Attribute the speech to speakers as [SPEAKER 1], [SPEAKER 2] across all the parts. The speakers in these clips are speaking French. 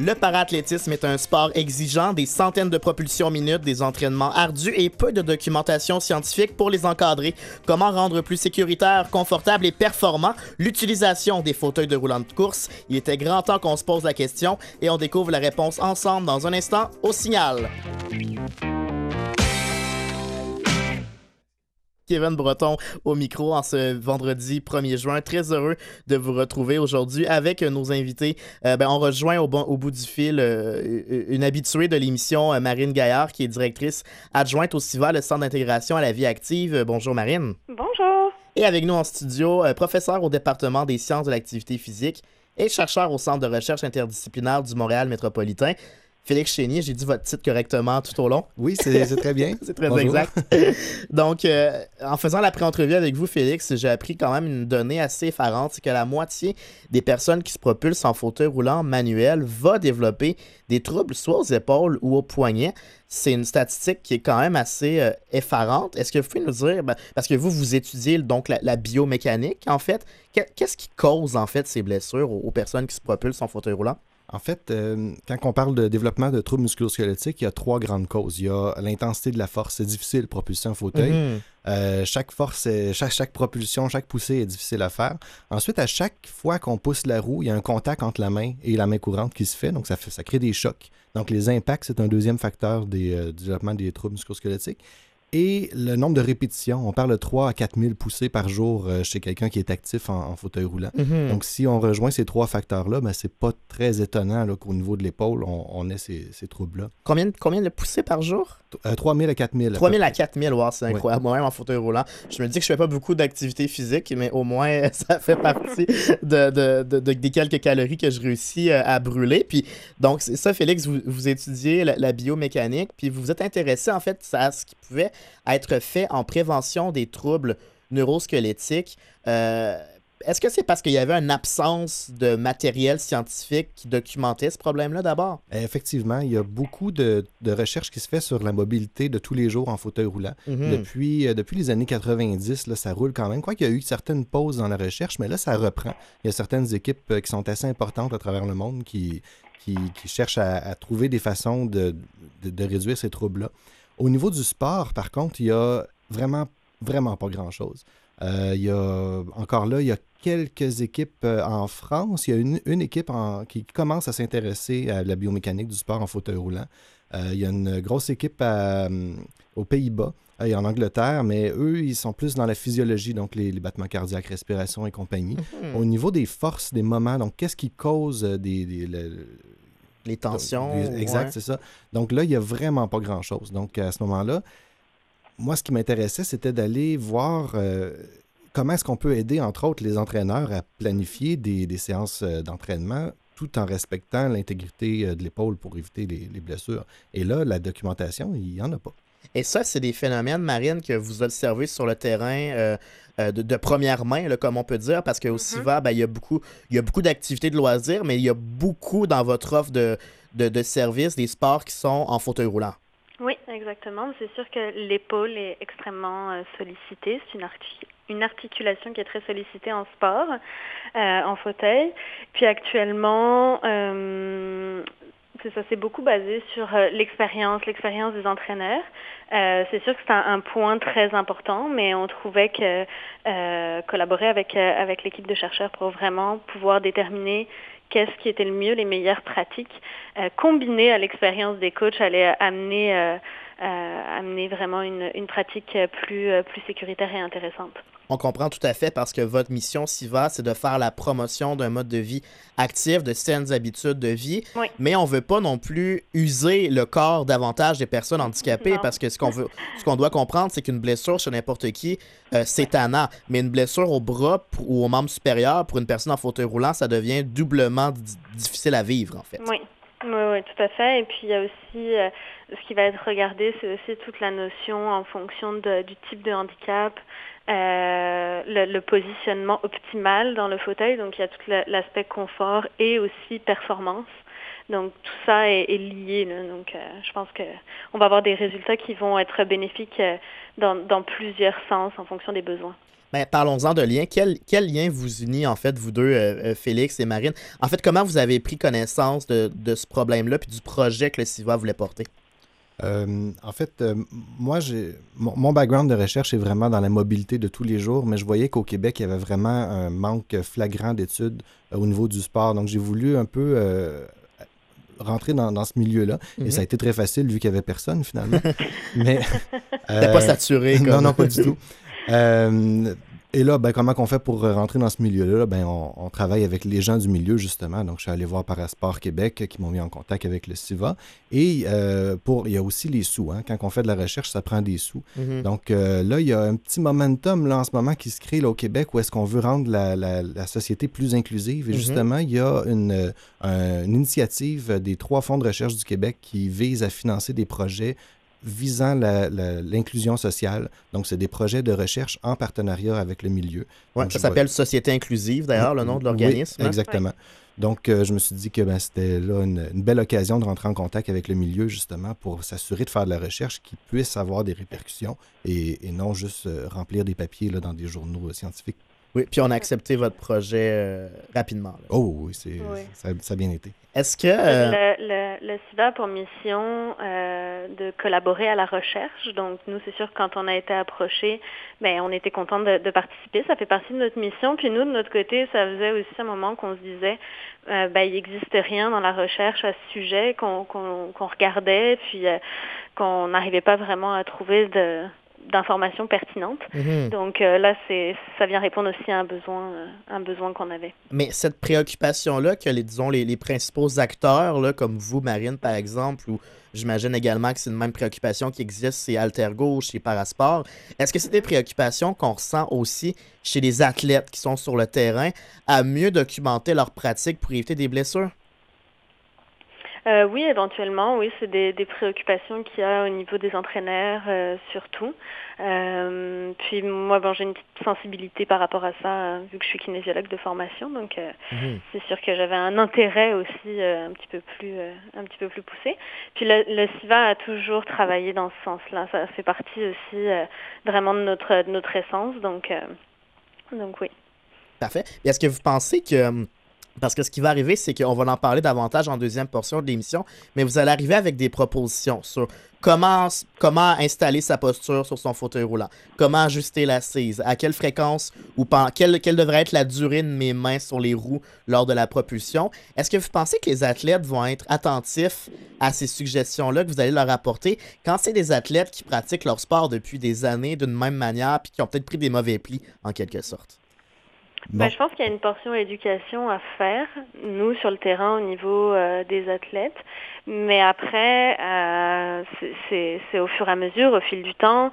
[SPEAKER 1] Le paraathlétisme est un sport exigeant, des centaines de propulsions minutes, des entraînements ardus et peu de documentation scientifique pour les encadrer. Comment rendre plus sécuritaire, confortable et performant l'utilisation des fauteuils de roulant de course? Il était grand temps qu'on se pose la question et on découvre la réponse ensemble dans un instant au signal. Kevin Breton au micro en ce vendredi 1er juin. Très heureux de vous retrouver aujourd'hui avec nos invités. Euh, ben, on rejoint au, au, bout du fil euh, une habituée de l'émission, euh, Marine Gaillard, qui est directrice adjointe au CIVA, le Centre d'intégration à la vie active. Bonjour Marine.
[SPEAKER 2] Bonjour.
[SPEAKER 1] Et avec nous en studio, professeur au département des sciences de l'activité physique et chercheur au Centre de recherche interdisciplinaire du Montréal métropolitain. Félix Chénier, j'ai dit votre titre correctement tout au long.
[SPEAKER 3] Oui, c'est très bien.
[SPEAKER 1] c'est très exact. Donc, euh, en faisant la pré-entrevue avec vous, Félix, j'ai appris quand même une donnée assez effarante, c'est que la moitié des personnes qui se propulsent en fauteuil roulant manuel va développer des troubles soit aux épaules ou aux poignets. C'est une statistique qui est quand même assez euh, effarante. Est-ce que vous pouvez nous dire, ben, parce que vous, vous étudiez donc la, biomécanique, en fait, qu'est-ce qui cause en fait ces blessures aux personnes qui se propulsent en fauteuil roulant?
[SPEAKER 3] En fait, euh, quand on parle de développement de troubles musculosquelettiques, il y a trois grandes causes. Il y a l'intensité de la force. C'est difficile de propulser un fauteuil. Mhm. Euh, chaque force, chaque, chaque propulsion, chaque poussée est difficile à faire. Ensuite, à chaque fois qu'on pousse la roue, il y a un contact entre la main et la main courante qui se fait. Donc, ça, fait, ça crée des chocs. Donc, les impacts, c'est un deuxième facteur des, euh, du développement des troubles musculosquelettiques. Et le nombre de répétitions, on parle de 3 à 4 000 poussées par jour euh, chez quelqu'un qui est actif en, fauteuil roulant.
[SPEAKER 1] Mhm.
[SPEAKER 3] Donc, si on rejoint ces trois facteurs-là, ben, c'est pas très étonnant qu'au niveau de l'épaule, on, ait ces, troubles-là.
[SPEAKER 1] Combien, combien de poussées par jour?
[SPEAKER 3] 3 000 à 4 000.
[SPEAKER 1] 3 000 à 4 000, wow, c'est incroyable. Moi-même en fauteuil roulant, je me dis que je fais pas beaucoup d'activité physique, mais au moins, ça fait partie de, des quelques calories que je réussis euh, à brûler. Puis, donc, c'est ça, Félix, vous, vous étudiez la, la, biomécanique, puis vous vous êtes intéressé, en fait, à ce qui pouvait être fait en prévention des troubles neurosquelettiques. Euh, est-ce que c'est parce qu'il y avait une absence de matériel scientifique qui documentait ce problème-là d'abord?
[SPEAKER 3] Effectivement, il y a beaucoup de, recherches qui se fait sur la mobilité de tous les jours en fauteuil roulant. Mhm. depuis, euh, depuis les années 90, là, ça roule quand même. Quoi qu'il y a eu certaines pauses dans la recherche, mais là, ça reprend. Il y a certaines équipes euh, qui sont assez importantes à travers le monde qui, qui, cherchent à, trouver des façons de réduire ces troubles-là. Au niveau du sport, par contre, il y a vraiment, vraiment pas grand-chose. Euh, il y a, encore là, il y a quelques équipes euh, en France. Il y a une, équipe qui commence à s'intéresser à la biomécanique du sport en fauteuil roulant. Euh, il y a une grosse équipe aux Pays-Bas et en Angleterre, mais eux, ils sont plus dans la physiologie, donc les, battements cardiaques, respiration et compagnie.
[SPEAKER 1] Mhm.
[SPEAKER 3] Au niveau des forces, des moments, donc qu'est-ce qui cause des,
[SPEAKER 1] les tensions.
[SPEAKER 3] exact, c'est ça. Donc là, il n'y a vraiment pas grand-chose. Donc à ce moment-là, moi, ce qui m'intéressait, c'était d'aller voir euh, comment est-ce qu'on peut aider, entre autres, les entraîneurs à planifier des, séances euh, d'entraînement tout en respectant l'intégrité euh, de l'épaule pour éviter les, blessures. Et là, la documentation, il n'y en a pas.
[SPEAKER 1] Et ça, c'est des phénomènes, Marine, que vous observez sur le terrain euh, de, première main, comme on peut dire, parce qu'au mm CIVA, ben, il y a beaucoup, beaucoup d'activités de loisirs, mais il y a beaucoup dans votre offre de, de, services, des sports qui sont en fauteuil roulant.
[SPEAKER 2] Oui, exactement. C'est sûr que l'épaule est extrêmement euh, sollicitée. C'est une, une, articulation qui est très sollicitée en sport, euh, en fauteuil. Puis actuellement, c'est ça, c'est beaucoup basé sur euh, l'expérience, l'expérience des entraîneurs. Euh, c'est sûr que c'est un, point très important, mais on trouvait que euh, collaborer avec, avec l'équipe de chercheurs pour vraiment pouvoir déterminer qu'est-ce qui était le mieux, les meilleures pratiques, combinées à l'expérience des coachs, allait amener euh, amener vraiment une, une pratique plus, euh, plus sécuritaire et intéressante.
[SPEAKER 1] On comprend tout à fait parce que votre mission, SIVA, c'est de faire la promotion d'un mode de vie actif, de saines habitudes de vie. Mais on ne veut pas non plus user le corps davantage des personnes handicapées parce que ce qu'on veut, ce qu'on doit comprendre, c'est qu'une blessure chez n'importe qui, euh, c'est tannant. Mais une blessure au bras ou au membre supérieur pour une personne en fauteuil roulant, ça devient doublement difficile à vivre, en fait.
[SPEAKER 2] Oui. Oui, oui, tout à fait. Et puis il y a aussi euh, ce qui va être regardé, c'est aussi toute la notion en fonction de, du type de handicap, euh, le, positionnement optimal dans le fauteuil. Donc il y a tout l'aspect confort et aussi performance. Donc tout ça est, lié. Donc je pense qu'on va avoir des résultats qui vont être bénéfiques dans plusieurs sens en fonction des besoins.
[SPEAKER 1] Ben, parlons-en de lien. Quel, quel, lien vous unit, en fait, vous deux, euh, euh, Félix et Marine? En fait, comment vous avez pris connaissance de, de ce problème-là puis du projet que le CIVA voulait porter?
[SPEAKER 3] Euh, en fait, moi, j'ai mon, background de recherche est vraiment dans la mobilité de tous les jours, mais je voyais qu'au Québec, il y avait vraiment un manque flagrant d'études au niveau du sport. Donc, j'ai voulu un peu rentrer dans, dans ce milieu-là. Et ça a mhm. été très facile vu qu'il n'y avait personne finalement.
[SPEAKER 1] mais. T'es pas saturé.
[SPEAKER 3] Non, non, pas du tout. Euh, et là, ben, comment on fait pour rentrer dans ce milieu-là? Ben, on, travaille avec les gens du milieu, justement. Donc, je suis allé voir Parasport Québec qui m'ont mis en contact avec le SIVA. Et euh, pour, il y a aussi les sous. Hein. Quand on fait de la recherche, ça prend des sous. Mm-hmm. Donc, euh, là, il y a un petit momentum là, en ce moment qui se crée là, au Québec où est-ce qu'on veut rendre la, la, société plus inclusive. Et mm-hmm. justement, il y a une, une initiative des trois fonds de recherche du Québec qui vise à financer des projets visant l'inclusion sociale. Donc, c'est des projets de recherche en partenariat avec le milieu.
[SPEAKER 1] Ouais, ça s'appelle Société inclusive, d'ailleurs, le nom de l'organisme.
[SPEAKER 3] Oui, hein? exactement. Donc, euh, je me suis dit que ben, c'était là une, belle occasion de rentrer en contact avec le milieu, justement, pour s'assurer de faire de la recherche qui puisse avoir des répercussions et, non juste euh, remplir des papiers là, dans des journaux scientifiques.
[SPEAKER 1] Oui, puis on a accepté votre projet euh, rapidement.
[SPEAKER 3] Oh oui, c'est, Ça, a bien été.
[SPEAKER 1] Est-ce que...
[SPEAKER 2] Euh, le, le, SIDA a pour mission euh, de collaborer à la recherche. Donc, nous, c'est sûr que quand on a été approché, ben, on était content de, participer. Ça fait partie de notre mission. Puis nous, de notre côté, ça faisait aussi un moment qu'on se disait, ben, il n'existe rien dans la recherche à ce sujet, qu'on, qu'on, qu'on regardait, puis qu'on n'arrivait pas vraiment à trouver de d'informations pertinentes. Mhm. Donc euh, là, c'est ça vient répondre aussi à un besoin, euh, un besoin qu'on avait.
[SPEAKER 1] Mais cette préoccupation-là que les, disons, les, les, principaux acteurs, là, comme vous, Marine, par exemple, ou j'imagine également que c'est une même préoccupation qui existe chez Altergo, chez Parasport, est-ce que c'est des préoccupations qu'on ressent aussi chez les athlètes qui sont sur le terrain à mieux documenter leurs pratiques pour éviter des blessures?
[SPEAKER 2] Euh, oui, éventuellement, oui, c'est des, préoccupations qu'il y a au niveau des entraîneurs euh, surtout. Euh, puis moi, bon, j'ai une petite sensibilité par rapport à ça, vu que je suis kinésiologue de formation, donc mhm. c'est sûr que j'avais un intérêt aussi un petit peu plus, un petit peu plus poussé. Puis le, le, CIVA a toujours travaillé dans ce sens-là. Ça fait partie aussi vraiment de notre, de notre essence, donc, donc oui.
[SPEAKER 1] Parfait. Est-ce que vous pensez que parce que ce qui va arriver, c'est qu'on va en parler davantage en deuxième portion de l'émission, mais vous allez arriver avec des propositions sur comment, installer sa posture sur son fauteuil roulant, comment ajuster l'assise, à quelle fréquence ou quelle, quelle devrait être la durée de mes mains sur les roues lors de la propulsion. Est-ce que vous pensez que les athlètes vont être attentifs à ces suggestions-là que vous allez leur apporter? Quand c'est des athlètes qui pratiquent leur sport depuis des années d'une même manière puis qui ont peut-être pris des mauvais plis en quelque sorte?
[SPEAKER 2] Ben, je pense qu'il y a une portion éducation à faire, nous, sur le terrain, au niveau euh, des athlètes. Mais après, euh, c'est au fur et à mesure, au fil du temps.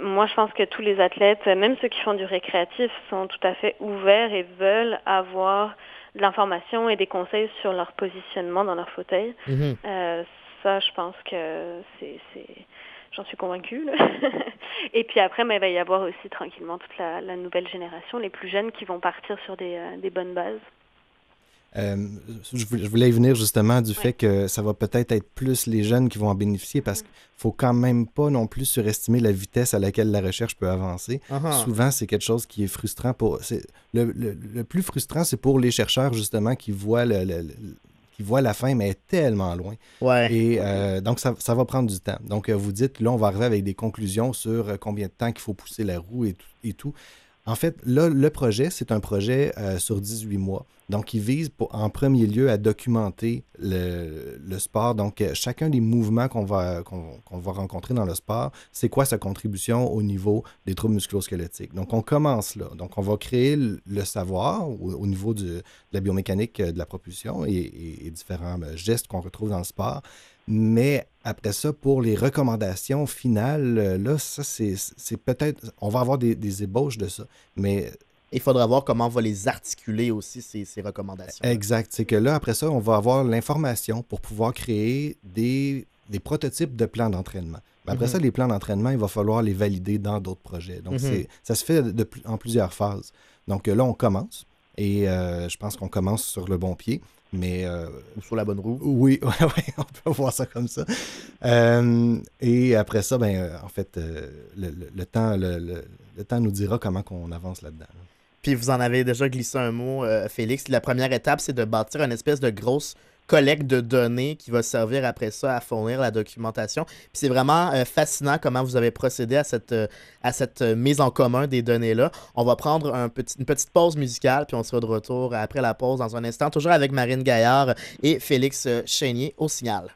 [SPEAKER 2] Moi, je pense que tous les athlètes, même ceux qui font du récréatif, sont tout à fait ouverts et veulent avoir de l'information et des conseils sur leur positionnement dans leur fauteuil. Mm-hmm. Euh, ça, je pense que c'est J'en suis convaincue. et puis après, mais il va y avoir aussi tranquillement toute la, nouvelle génération, les plus jeunes qui vont partir sur des, euh, bonnes bases.
[SPEAKER 3] Euh, je voulais y venir justement du fait que ça va peut-être être plus les jeunes qui vont en bénéficier parce qu'il ne faut quand même pas non plus surestimer la vitesse à laquelle la recherche peut avancer. Uh-huh. Souvent, c'est quelque chose qui est frustrant pour. Le, le, plus frustrant, c'est pour les chercheurs justement qui voient le, qui voit la fin, mais est tellement loin.
[SPEAKER 1] Ouais.
[SPEAKER 3] Et euh, donc, ça, ça, va prendre du temps. Donc, euh, vous dites, là, on va arriver avec des conclusions sur euh, combien de temps qu'il faut pousser la roue et tout. Et tout. En fait, là, le projet, c'est un projet euh, sur 18 mois. Donc, il vise en premier lieu à documenter le, sport. Donc, euh, chacun des mouvements qu'on va, va rencontrer dans le sport, c'est quoi sa contribution au niveau des troubles musculosquelettiques. Donc, on commence là. Donc, on va créer le, savoir au, niveau de la biomécanique euh, de la propulsion et différents gestes qu'on retrouve dans le sport. Mais après ça, pour les recommandations finales, euh, là, ça, c'est peut-être. On va avoir des, ébauches de ça. Mais.
[SPEAKER 1] Il faudra voir comment on va les articuler aussi, ces, recommandations.
[SPEAKER 3] Exact. C'est que là, après ça, on va avoir l'information pour pouvoir créer des, prototypes de plans d'entraînement. Après ça, mhm. les plans d'entraînement, il va falloir les valider dans d'autres projets. Donc, mhm. ça se fait en plusieurs phases. Donc là, on commence. Et euh, je pense qu'on commence sur le bon pied. Mais, euh,
[SPEAKER 1] Ou sur la bonne roue.
[SPEAKER 3] Oui, ouais, ouais, on peut voir ça comme ça. Euh, et après ça, ben, euh, en fait, le, temps, le, temps nous dira comment on avance là-dedans.
[SPEAKER 1] Puis vous en avez déjà glissé un mot, Félix. La première étape, c'est de bâtir une espèce de grosse collecte de données qui va servir après ça à fournir la documentation. Puis c'est vraiment euh, fascinant comment vous avez procédé à cette, euh, à cette euh, mise en commun des données-là. On va prendre une petite pause musicale, puis on sera de retour après la pause dans un instant, toujours avec Marine Gaillard et Félix Chénier au signal.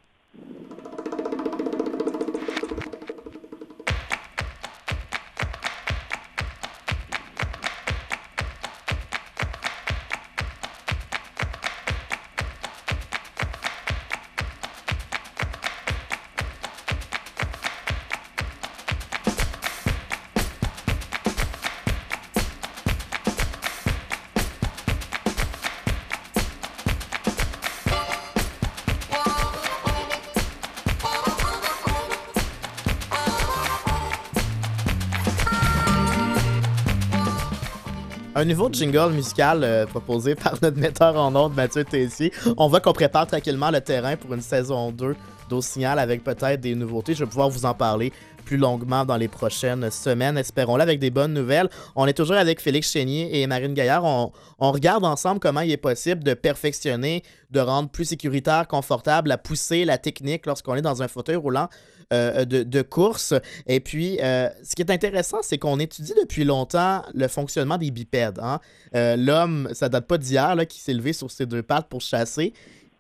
[SPEAKER 1] Un nouveau jingle musical euh, proposé par notre metteur en ordre Mathieu Tessier. On voit qu'on prépare tranquillement le terrain pour une saison 2 d'Au Signal avec peut-être des nouveautés. Je vais pouvoir vous en parler plus longuement dans les prochaines semaines, espérons-le, avec des bonnes nouvelles. On est toujours avec Félix Chénier et Marine Gaillard. On, regarde ensemble comment il est possible de perfectionner, de rendre plus sécuritaire, confortable, à pousser la technique lorsqu'on est dans un fauteuil roulant euh, de, course. Et puis, euh, ce qui est intéressant, c'est qu'on étudie depuis longtemps le fonctionnement des bipèdes. Hein. Euh, l'homme, ça date pas d'hier, qui s'est levé sur ses deux pattes pour chasser.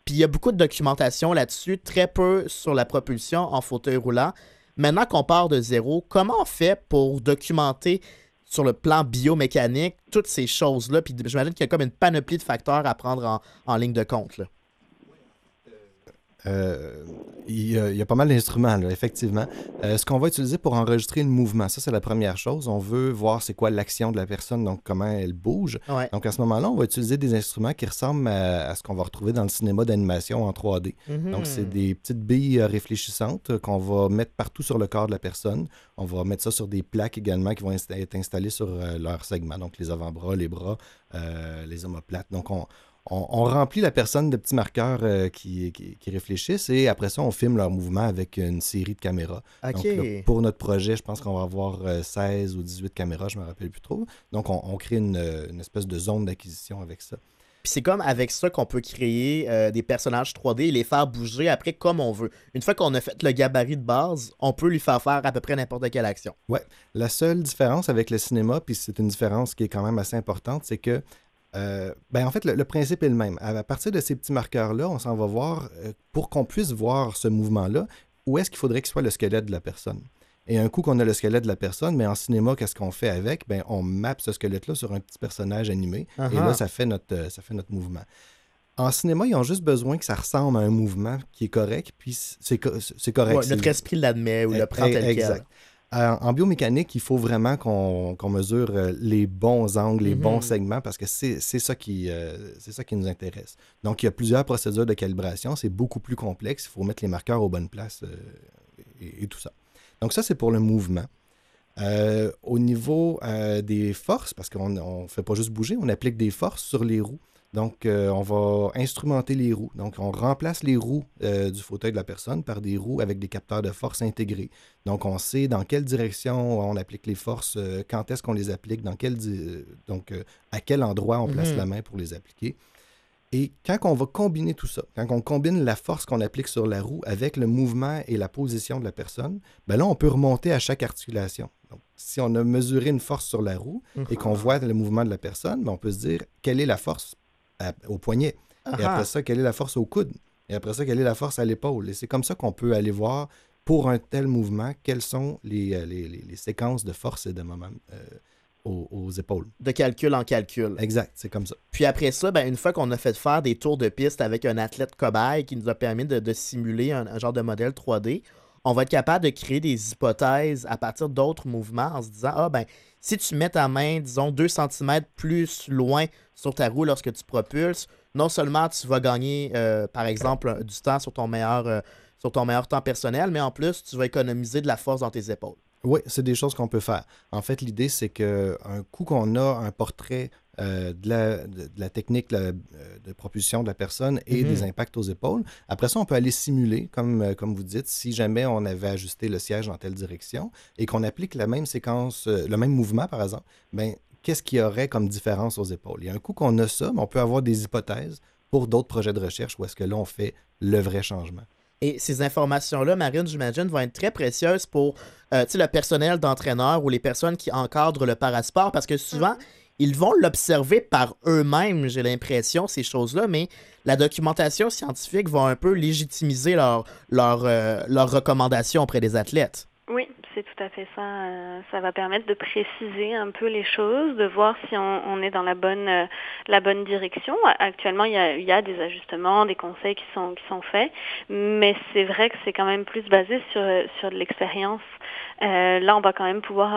[SPEAKER 1] Puis il y a beaucoup de documentation là-dessus, très peu sur la propulsion en fauteuil roulant. Maintenant qu'on part de zéro, comment on fait pour documenter sur le plan biomécanique toutes ces choses-là? Puis j'imagine qu'il y a comme une panoplie de facteurs à prendre en, ligne de compte.
[SPEAKER 3] Euh, il, y a, pas mal d'instruments, effectivement. Euh, ce qu'on va utiliser pour enregistrer le mouvement, ça, c'est la première chose. On veut voir c'est quoi l'action de la personne, donc comment elle bouge. Donc, à ce moment-là, on va utiliser des instruments qui ressemblent à, ce qu'on va retrouver dans le cinéma d'animation en 3D. Mhm. Donc, c'est des petites billes euh, réfléchissantes qu'on va mettre partout sur le corps de la personne. On va mettre ça sur des plaques également qui vont être installées sur leur segment, donc les avant-bras, les bras, les omoplates. Donc, on on, remplit la personne de petits marqueurs euh, qui, réfléchissent et après ça, on filme leur mouvement avec une série de caméras. Donc, pour notre projet, je pense qu'on va avoir 16 euh, ou 18 caméras, je ne me rappelle plus trop. Donc, on, crée une, espèce de zone d'acquisition avec ça.
[SPEAKER 1] Puis c'est comme avec ça qu'on peut créer euh, des personnages 3D et les faire bouger après comme on veut. Une fois qu'on a fait le gabarit de base, on peut lui faire faire à peu près n'importe quelle action.
[SPEAKER 3] Ouais. La seule différence avec le cinéma, puis c'est une différence qui est quand même assez importante, c'est que euh, ben en fait, le, principe est le même. À, partir de ces petits marqueurs-là, on s'en va voir, euh, pour qu'on puisse voir ce mouvement-là, où est-ce qu'il faudrait qu'il soit le squelette de la personne. Et un coup qu'on a le squelette de la personne, mais en cinéma, qu'est-ce qu'on fait avec? Ben, on map ce squelette-là sur un petit personnage animé, et là, ça fait, notre, euh, ça fait notre mouvement. En cinéma, ils ont juste besoin que ça ressemble à un mouvement qui est correct, puis c'est correct.
[SPEAKER 1] notre esprit l'admet ou le prend tel
[SPEAKER 3] exact. En, biomécanique, il faut vraiment qu'on mesure euh, les bons angles, les bons mhm. segments, parce que c'est ça, qui, euh, ça qui nous intéresse. Donc, il y a plusieurs procédures de calibration. C'est beaucoup plus complexe. Il faut mettre les marqueurs aux bonnes places euh, et, tout ça. Donc, ça, c'est pour le mouvement. au niveau des forces, parce qu'on ne fait pas juste bouger, on applique des forces sur les roues. Donc, euh, on va instrumenter les roues. Donc, on remplace les roues euh, du fauteuil de la personne par des roues avec des capteurs de force intégrés. Donc, on sait dans quelle direction on applique les forces, euh, quand est-ce qu'on les applique, dans quel, donc à quel endroit on place mhm. la main pour les appliquer. Et quand on va combiner tout ça, quand on combine la force qu'on applique sur la roue avec le mouvement et la position de la personne, ben là, on peut remonter à chaque articulation. Donc, si on a mesuré une force sur la roue et qu'on voit le mouvement de la personne, ben on peut se dire quelle est la force au poignet. Et après ça, quelle est la force au coude? Et après ça, quelle est la force à l'épaule? Et c'est comme ça qu'on peut aller voir pour un tel mouvement quelles sont les, euh, les, les, séquences de force et de moment euh, aux, épaules.
[SPEAKER 1] De calcul en calcul.
[SPEAKER 3] Exact, c'est comme ça.
[SPEAKER 1] Puis après ça, ben, une fois qu'on a fait faire des tours de piste avec un athlète cobaye qui nous a permis de, simuler un, genre de modèle 3D, on va être capable de créer des hypothèses à partir d'autres mouvements en se disant, ah ben, si tu mets ta main, disons, 2 cm plus loin sur ta roue lorsque tu propulses, non seulement tu vas gagner, euh, par exemple, du temps sur ton, meilleur, euh, sur ton meilleur temps personnel, mais en plus, tu vas économiser de la force dans tes épaules.
[SPEAKER 3] Oui, c'est des choses qu'on peut faire. En fait, l'idée, c'est qu'un coup qu'on a un portrait de, la, de, la, technique de propulsion de la personne et des mhm. impacts aux épaules. Après ça, on peut aller simuler, comme, comme vous dites, si jamais on avait ajusté le siège dans telle direction et qu'on applique la même séquence, le même mouvement, par exemple, ben, qu'est-ce qu'il y aurait comme différence aux épaules? Il y a un coup qu'on a ça, mais on peut avoir des hypothèses pour d'autres projets de recherche où est-ce que là, on fait le vrai changement.
[SPEAKER 1] Et ces informations-là, Marine, j'imagine, vont être très précieuses pour euh, le personnel d'entraîneur ou les personnes qui encadrent le parasport parce que souvent, mm-hmm. Ils vont l'observer par eux-mêmes, j'ai l'impression, ces choses-là, mais la documentation scientifique va un peu légitimiser leurs leur, euh, recommandations auprès des athlètes.
[SPEAKER 2] Oui, c'est tout à fait ça. Euh, ça va permettre de préciser un peu les choses, de voir si on, est dans la bonne, euh, la bonne direction. Actuellement, il y, a, des ajustements, des conseils qui sont, qui sont faits, mais c'est vrai que c'est quand même plus basé sur, sur de l'expérience. Euh, là, on va quand même pouvoir,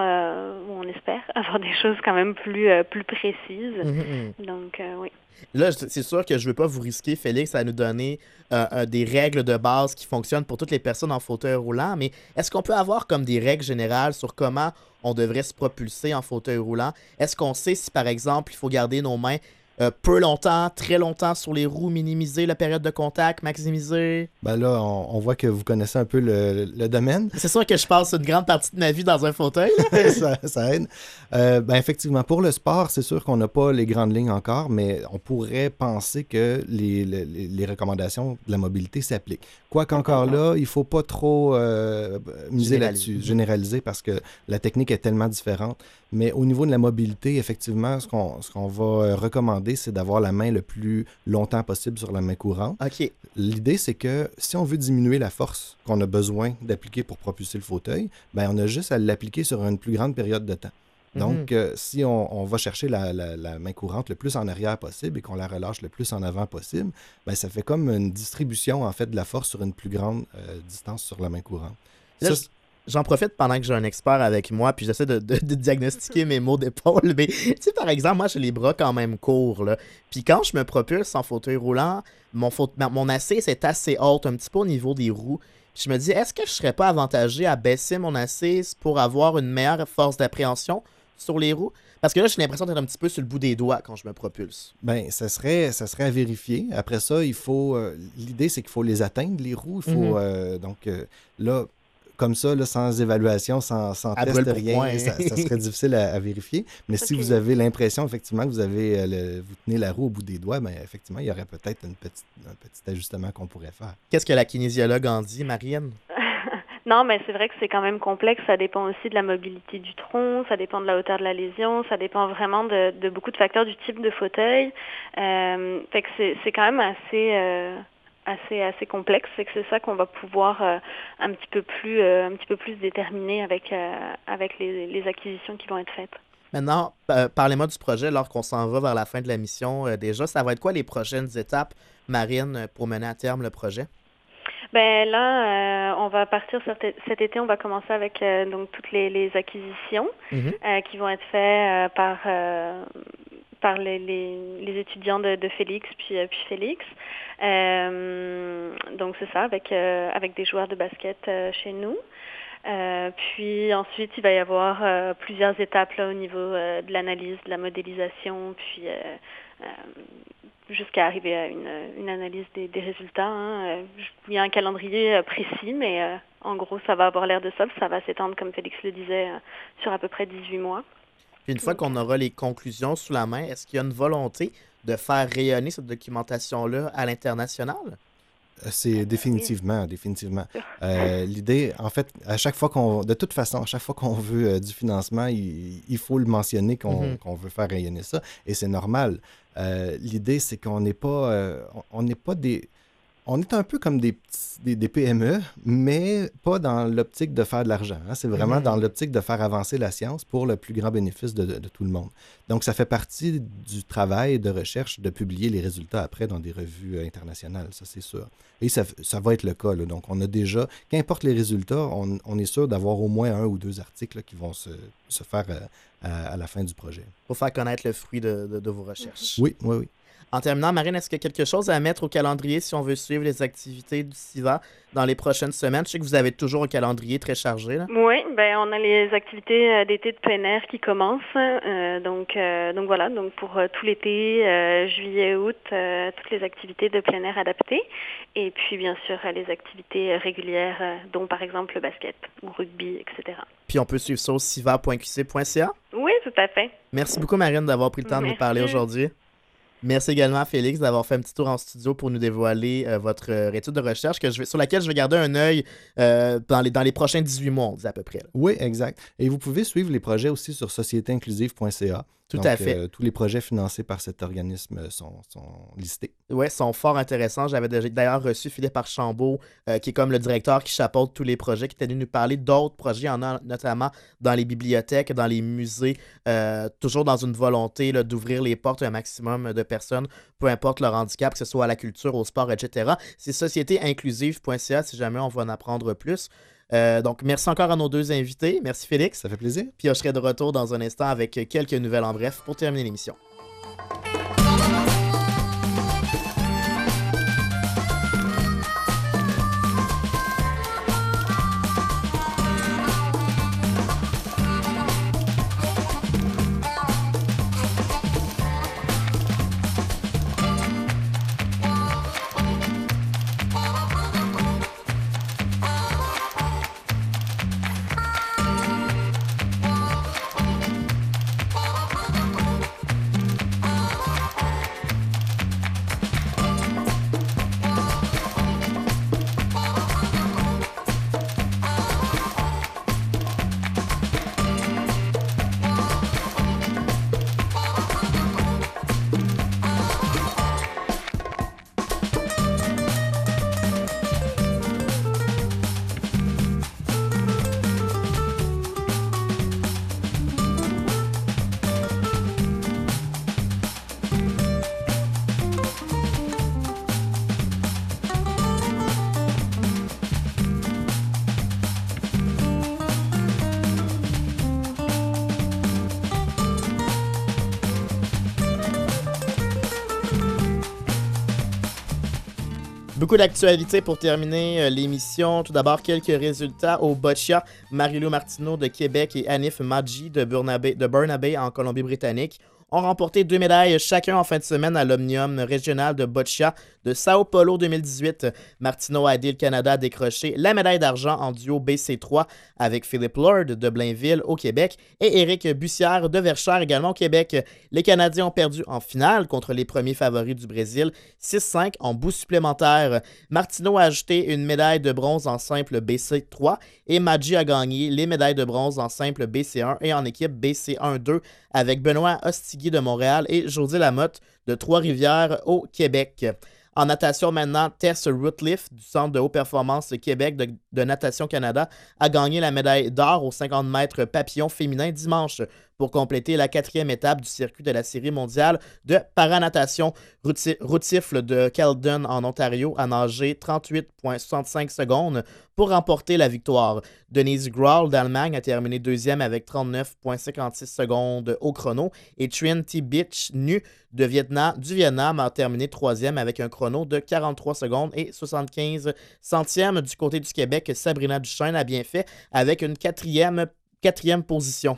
[SPEAKER 2] on espère, avoir des choses quand même plus, plus précises. Mmh, mmh, mmh. Donc, oui.
[SPEAKER 1] Là, c'est sûr que je ne veux pas vous risquer, Félix, à nous donner euh, des règles de base qui fonctionnent pour toutes les personnes en fauteuil roulant, mais est-ce qu'on peut avoir comme des règles générales sur comment on devrait se propulser en fauteuil roulant? Est-ce qu'on sait si, par exemple, il faut garder nos mains euh, peu longtemps, très longtemps sur les roues, minimiser la période de contact, maximiser.
[SPEAKER 3] Ben là, on, voit que vous connaissez un peu le, domaine.
[SPEAKER 1] C'est sûr que je passe une grande partie de ma vie dans un fauteuil.
[SPEAKER 3] ça, aide. Euh, ben effectivement, pour le sport, c'est sûr qu'on n'a pas les grandes lignes encore, mais on pourrait penser que les, les, recommandations de la mobilité s'appliquent. Quoiqu'encore là, il ne faut pas trop euh, miser là-dessus, généraliser, parce que la technique est tellement différente. Mais au niveau de la mobilité, effectivement, ce qu'on va recommander, c'est d'avoir la main le plus longtemps possible sur la main courante.
[SPEAKER 1] OK.
[SPEAKER 3] L'idée, c'est que si on veut diminuer la force qu'on a besoin d'appliquer pour propulser le fauteuil, ben on a juste à l'appliquer sur une plus grande période de temps. Mhm. Donc, euh, si on, va chercher la, main courante le plus en arrière possible et qu'on la relâche le plus en avant possible, ben, ça fait comme une distribution en fait de la force sur une plus grande euh, distance sur la main courante.
[SPEAKER 1] J'en profite pendant que j'ai un expert avec moi, puis j'essaie de, diagnostiquer mes maux d'épaule. Mais, tu sais, par exemple, moi, j'ai les bras quand même courts, là. Puis quand je me propulse en fauteuil roulant, mon, mon assise est assez haute, un petit peu au niveau des roues. je me dis, est-ce que je serais pas avantagé à baisser mon assise pour avoir une meilleure force d'appréhension sur les roues? Parce que là, j'ai l'impression d'être un petit peu sur le bout des doigts quand je me propulse.
[SPEAKER 3] Ben, ça serait, ça serait à vérifier. Après ça, il faut. Euh, l'idée, c'est qu'il faut les atteindre, les roues. Il faut. Mhm. Euh, donc, euh, là, comme ça, sans évaluation, sans, sans test, rien, ça, serait difficile à, vérifier. Mais si vous avez l'impression, effectivement, que vous avez euh, vous tenez la roue au bout des doigts, ben, effectivement, il y aurait peut-être un petit ajustement qu'on pourrait faire.
[SPEAKER 1] Qu'est-ce que la kinésiologue en dit, Marianne?
[SPEAKER 2] Non, mais c'est vrai que c'est quand même complexe. Ça dépend aussi de la mobilité du tronc, ça dépend de la hauteur de la lésion, ça dépend vraiment de, beaucoup de facteurs du type de fauteuil. Euh, fait que c'est quand même assez, euh, assez assez complexe c'est que c'est ça qu'on va pouvoir euh, un petit peu plus euh, un petit peu plus déterminer avec euh, avec les, les, acquisitions qui vont être faites.
[SPEAKER 1] Maintenant, parlez-moi du projet alors qu'on s'en va vers la fin de la mission déjà. Ça va être quoi les prochaines étapes, Marine, pour mener à terme le projet?
[SPEAKER 2] Ben là, on va partir cet, été. On va commencer avec donc toutes les, les acquisitions mm-hmm. qui vont être faites par par les, les, étudiants de, de, Félix puis, puis Félix. Euh, donc c'est ça, avec, euh, avec des joueurs de basket euh, chez nous. puis ensuite, il va y avoir plusieurs étapes là, au niveau de l'analyse, de la modélisation, puis jusqu'à arriver à une, une analyse des, résultats. Il y a un calendrier précis, mais en gros, ça va avoir l'air de ça. Ça va s'étendre, comme Félix le disait, sur à peu près 18 mois.
[SPEAKER 1] Puis une fois qu'on aura les conclusions sous la main, est-ce qu'il y a une volonté de faire rayonner cette documentation-là à l'international?
[SPEAKER 3] Euh, c'est définitivement, définitivement. Euh, l'idée, en fait, à chaque fois qu'on, de toute façon, à chaque fois qu'on veut euh, du financement, il, faut le mentionner mm-hmm. qu'on veut faire rayonner ça, et c'est normal. L'idée, c'est qu'on n'est pas, on n'est pas des, on est un peu comme des, des, PME, mais pas dans l'optique de faire de l'argent. Hein. C'est vraiment dans l'optique de faire avancer la science pour le plus grand bénéfice de, tout le monde. Donc, ça fait partie du travail de recherche de publier les résultats après dans des revues internationales, ça c'est sûr. Et ça, va être le cas. Donc, on a déjà, qu'importe les résultats, on, est sûr d'avoir au moins un ou deux articles qui vont se, faire euh, à, la fin du projet.
[SPEAKER 1] Pour faire connaître le fruit de, de vos recherches.
[SPEAKER 3] Oui, oui, oui.
[SPEAKER 1] En terminant, Marine, est-ce qu'il y a quelque chose à mettre au calendrier si on veut suivre les activités du SIVA dans les prochaines semaines? Je sais que vous avez toujours un calendrier très chargé. Là.
[SPEAKER 2] Oui, ben on a les activités euh, d'été de plein air qui commencent. Euh, donc, euh, donc voilà, donc pour tout l'été, juillet, août, toutes les activités de plein air adaptées. Et puis bien sûr les activités régulières, dont par exemple le basket ou rugby, etc.
[SPEAKER 1] Puis on peut suivre ça au siva.qc.ca?
[SPEAKER 2] Oui, tout à fait.
[SPEAKER 1] Merci beaucoup Marine d'avoir pris le temps de nous parler aujourd'hui. Merci également à Félix d'avoir fait un petit tour en studio pour nous dévoiler euh, votre euh, étude de recherche que je vais, sur laquelle je vais garder un œil euh, dans, les, dans les prochains 18 mois, on dit à peu près.
[SPEAKER 3] Oui, exact. Et vous pouvez suivre les projets aussi sur sociétéinclusive.ca.
[SPEAKER 1] Tout à fait.
[SPEAKER 3] Euh, tous les projets financés par cet organisme sont, listés.
[SPEAKER 1] Oui, sont fort intéressants. J'avais d'ailleurs reçu Philippe Archambault, euh, qui est comme le directeur qui chapeaute tous les projets, qui était venu nous parler d'autres projets, en a notamment dans les bibliothèques, dans les musées, euh, toujours dans une volonté d'ouvrir les portes à un maximum de personnes, peu importe leur handicap, que ce soit à la culture, au sport, etc. C'est sociétéinclusive.ca si jamais on veut en apprendre plus. Euh, donc, merci encore à nos deux invités. Merci Félix.
[SPEAKER 3] Ça fait plaisir.
[SPEAKER 1] Puis je serai de retour dans un instant avec quelques nouvelles en bref pour terminer l'émission. Beaucoup d'actualités pour terminer euh, l'émission. Tout d'abord, quelques résultats au Boccia. Marilou Martineau de Québec et Anif Burnaby, de Burnaby en Colombie-Britannique ont remporté deux médailles chacun en fin de semaine à l'Omnium régional de Boccia de Sao Paulo 2018. Martino a aidé le Canada à décrocher la médaille d'argent en duo BC3 avec Philippe Lord de Blainville au Québec et Éric Bussière de Verchères également au Québec. Les Canadiens ont perdu en finale contre les premiers favoris du Brésil 6-5 en bout supplémentaire. Martino a ajouté une médaille de bronze en simple BC3 et Maggi a gagné les médailles de bronze en simple BC1 et en équipe BC1-2 avec Benoît Ostigui de Montréal et José Lamotte de Trois-Rivières au Québec. En natation maintenant, Tess Rootliff du Centre de haute performance Québec de, Natation Canada a gagné la médaille d'or aux 50 mètres papillon féminin dimanche pour compléter la quatrième étape du circuit de la série mondiale de paranatation. Routifle de Keldon en Ontario a nagé 38,65 secondes pour remporter la victoire. Denise Grawl d'Allemagne a terminé deuxième avec 39,56 secondes au chrono et Trinh T. Beach Nu de Vietnam, du Vietnam a terminé troisième avec un chrono de 43 secondes et 75 centièmes. Du côté du Québec, Sabrina Duchesne a bien fait avec une quatrième, position.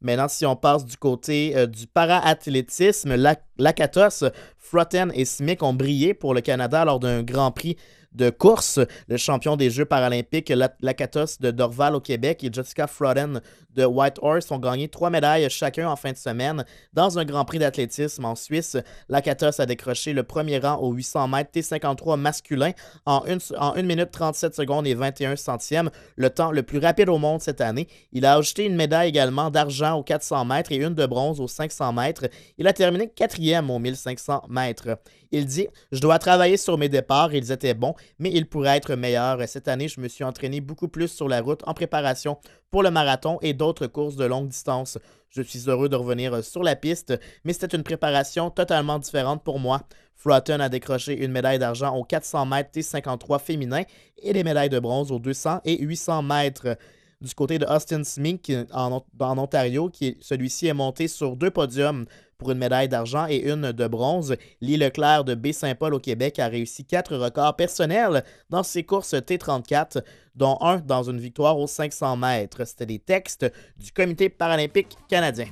[SPEAKER 1] Maintenant, si on passe du côté euh, du para-athlétisme, Lakatos, Frotten et Smick ont brillé pour le Canada lors d'un Grand Prix de course. Le champion des Jeux paralympiques, Lakatos de Dorval au Québec et Jessica Froden de Whitehorse ont gagné trois médailles chacun en fin de semaine dans un Grand Prix d'athlétisme en Suisse. Lakatos a décroché le premier rang au 800 mètres T53 masculin en 1, minute 37 secondes et 21 centièmes, le temps le plus rapide au monde cette année. Il a ajouté une médaille également d'argent aux 400 mètres et une de bronze aux 500 mètres. Il a terminé quatrième aux 1500 mètres. Il dit Je dois travailler sur mes départs, ils étaient bons, mais ils pourraient être meilleurs. Cette année, je me suis entraîné beaucoup plus sur la route en préparation pour le marathon et d'autres courses de longue distance. Je suis heureux de revenir sur la piste, mais c'était une préparation totalement différente pour moi. Frotton a décroché une médaille d'argent aux 400 mètres T53 féminin et des médailles de bronze aux 200 et 800 mètres. Du côté de Austin Smith en, Ontario, celui-ci est monté sur deux podiums pour une médaille d'argent et une de bronze. Lee Leclerc de Baie-Saint-Paul au Québec a réussi quatre records personnels dans ses courses T34, dont un dans une victoire aux 500 mètres. C'était des textes du Comité paralympique canadien.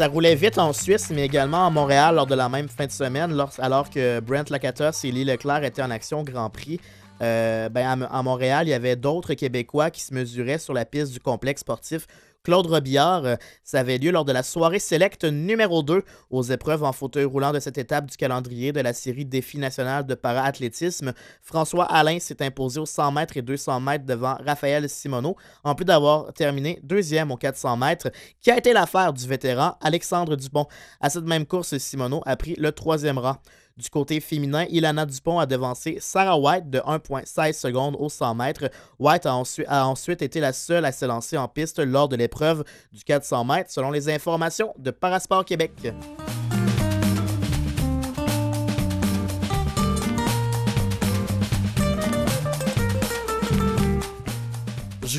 [SPEAKER 1] Ça roulait vite en Suisse, mais également à Montréal lors de la même fin de semaine, alors que Brent Lakatos et Lee Leclerc étaient en action Grand Prix. Euh, ben à, Montréal, il y avait d'autres Québécois qui se mesuraient sur la piste du complexe sportif Claude Robillard. Euh, ça avait lieu lors de la soirée Select numéro 2 aux épreuves en fauteuil roulant de cette étape du calendrier de la série Défi national de para-athlétisme. François Alain s'est imposé aux 100 mètres et 200 mètres devant Raphaël Simoneau, en plus d'avoir terminé deuxième aux 400 mètres, qui a été l'affaire du vétéran Alexandre Dupont. À cette même course, Simoneau a pris le troisième rang. Du côté féminin, Ilana Dupont a devancé Sarah White de 1,16 secondes au 100 mètres. White a ensuite, été la seule à se lancer en piste lors de l'épreuve du 400 mètres, selon les informations de Parasport Québec.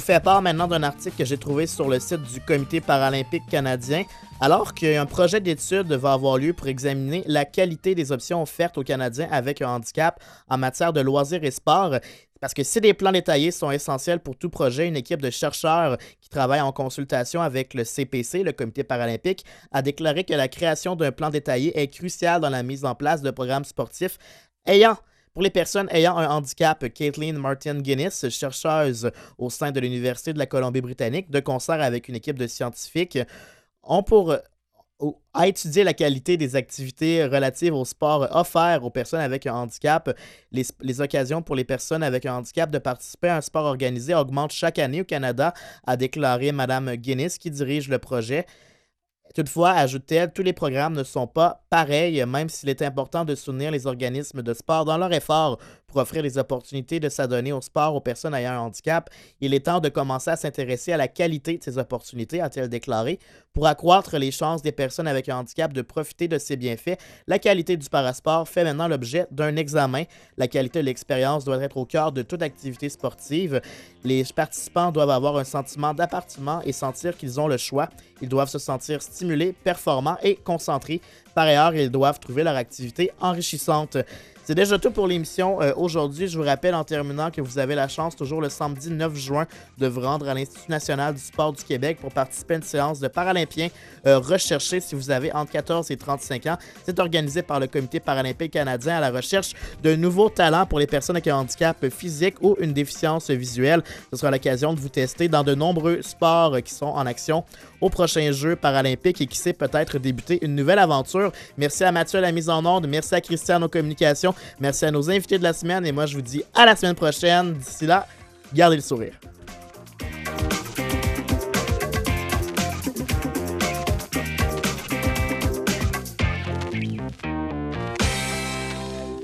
[SPEAKER 1] Vous fais part maintenant d'un article que j'ai trouvé sur le site du Comité paralympique canadien. Alors qu'un projet d'étude va avoir lieu pour examiner la qualité des options offertes aux Canadiens avec un handicap en matière de loisirs et sport, parce que si des plans détaillés sont essentiels pour tout projet, une équipe de chercheurs qui travaille en consultation avec le CPC, le Comité paralympique, a déclaré que la création d'un plan détaillé est cruciale dans la mise en place de programmes sportifs ayant pour les personnes ayant un handicap, Caitlin Martin Guinness, chercheuse au sein de l'Université de la Colombie-Britannique, de concert avec une équipe de scientifiques, ont pour à étudier la qualité des activités relatives au sport offerts aux personnes avec un handicap. Les, les, occasions pour les personnes avec un handicap de participer à un sport organisé augmentent chaque année au Canada, a déclaré Mme Guinness, qui dirige le projet. Toutefois, ajoute-t-elle, tous les programmes ne sont pas pareils, même s'il est important de soutenir les organismes de sport dans leur effort pour offrir des opportunités de s'adonner au sport aux personnes ayant un handicap. Il est temps de commencer à s'intéresser à la qualité de ces opportunités, a-t-elle déclaré. Pour accroître les chances des personnes avec un handicap de profiter de ces bienfaits, la qualité du parasport fait maintenant l'objet d'un examen. La qualité de l'expérience doit être au cœur de toute activité sportive. Les participants doivent avoir un sentiment d'appartement et sentir qu'ils ont le choix. Ils doivent se sentir stimulés, performants et concentrés. Par ailleurs, ils doivent trouver leur activité enrichissante. C'est déjà tout pour l'émission. Euh, aujourd'hui, je vous rappelle en terminant que vous avez la chance, toujours le samedi 9 juin, de vous rendre à l'Institut national du sport du Québec pour participer à une séance de Paralympiens euh, recherchés si vous avez entre 14 et 35 ans. C'est organisé par le Comité paralympique canadien à la recherche de nouveaux talents pour les personnes avec un handicap physique ou une déficience visuelle. Ce sera l'occasion de vous tester dans de nombreux sports qui sont en action au prochain Jeux paralympiques et qui sait peut-être débuter une nouvelle aventure. Merci à Mathieu à la mise en onde, merci à Christian aux communications, Merci à nos invités de la semaine et moi je vous dis à la semaine prochaine. D'ici là, gardez le sourire.